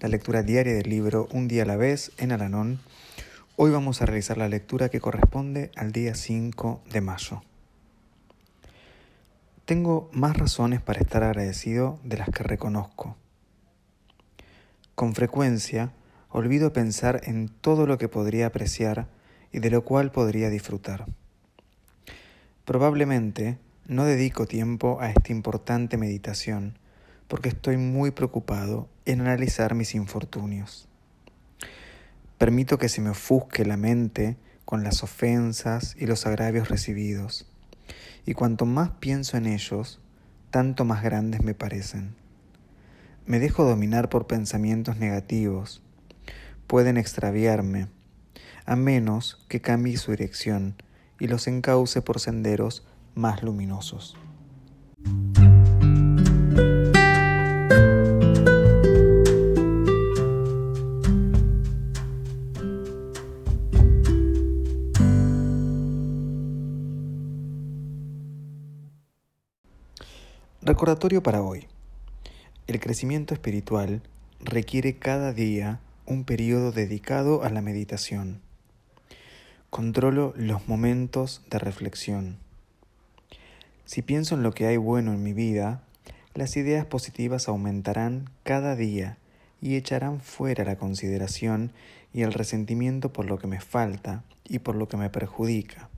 la lectura diaria del libro Un día a la vez en Alanón Hoy vamos a realizar la lectura que corresponde al día 5 de mayo. Tengo más razones para estar agradecido de las que reconozco. Con frecuencia olvido pensar en todo lo que podría apreciar y de lo cual podría disfrutar. Probablemente no dedico tiempo a esta importante meditación porque estoy muy preocupado en analizar mis infortunios. Permito que se me ofusque la mente con las ofensas y los agravios recibidos, y cuanto más pienso en ellos, tanto más grandes me parecen. Me dejo dominar por pensamientos negativos. Pueden extraviarme, a menos que cambie su dirección y los encauce por senderos más luminosos. Recordatorio para hoy. El crecimiento espiritual requiere cada día un periodo dedicado a la meditación. Controlo los momentos de reflexión. Si pienso en lo que hay bueno en mi vida, las ideas positivas aumentarán cada día y echarán fuera la consideración y el resentimiento por lo que me falta y por lo que me perjudica.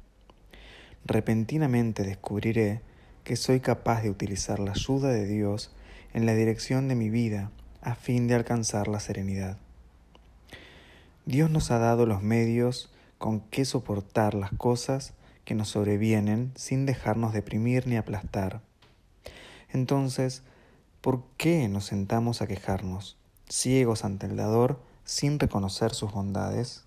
Repentinamente descubriré que soy capaz de utilizar la ayuda de Dios en la dirección de mi vida a fin de alcanzar la serenidad. Dios nos ha dado los medios con que soportar las cosas que nos sobrevienen sin dejarnos deprimir ni aplastar. Entonces, ¿por qué nos sentamos a quejarnos, ciegos ante el dador, sin reconocer sus bondades?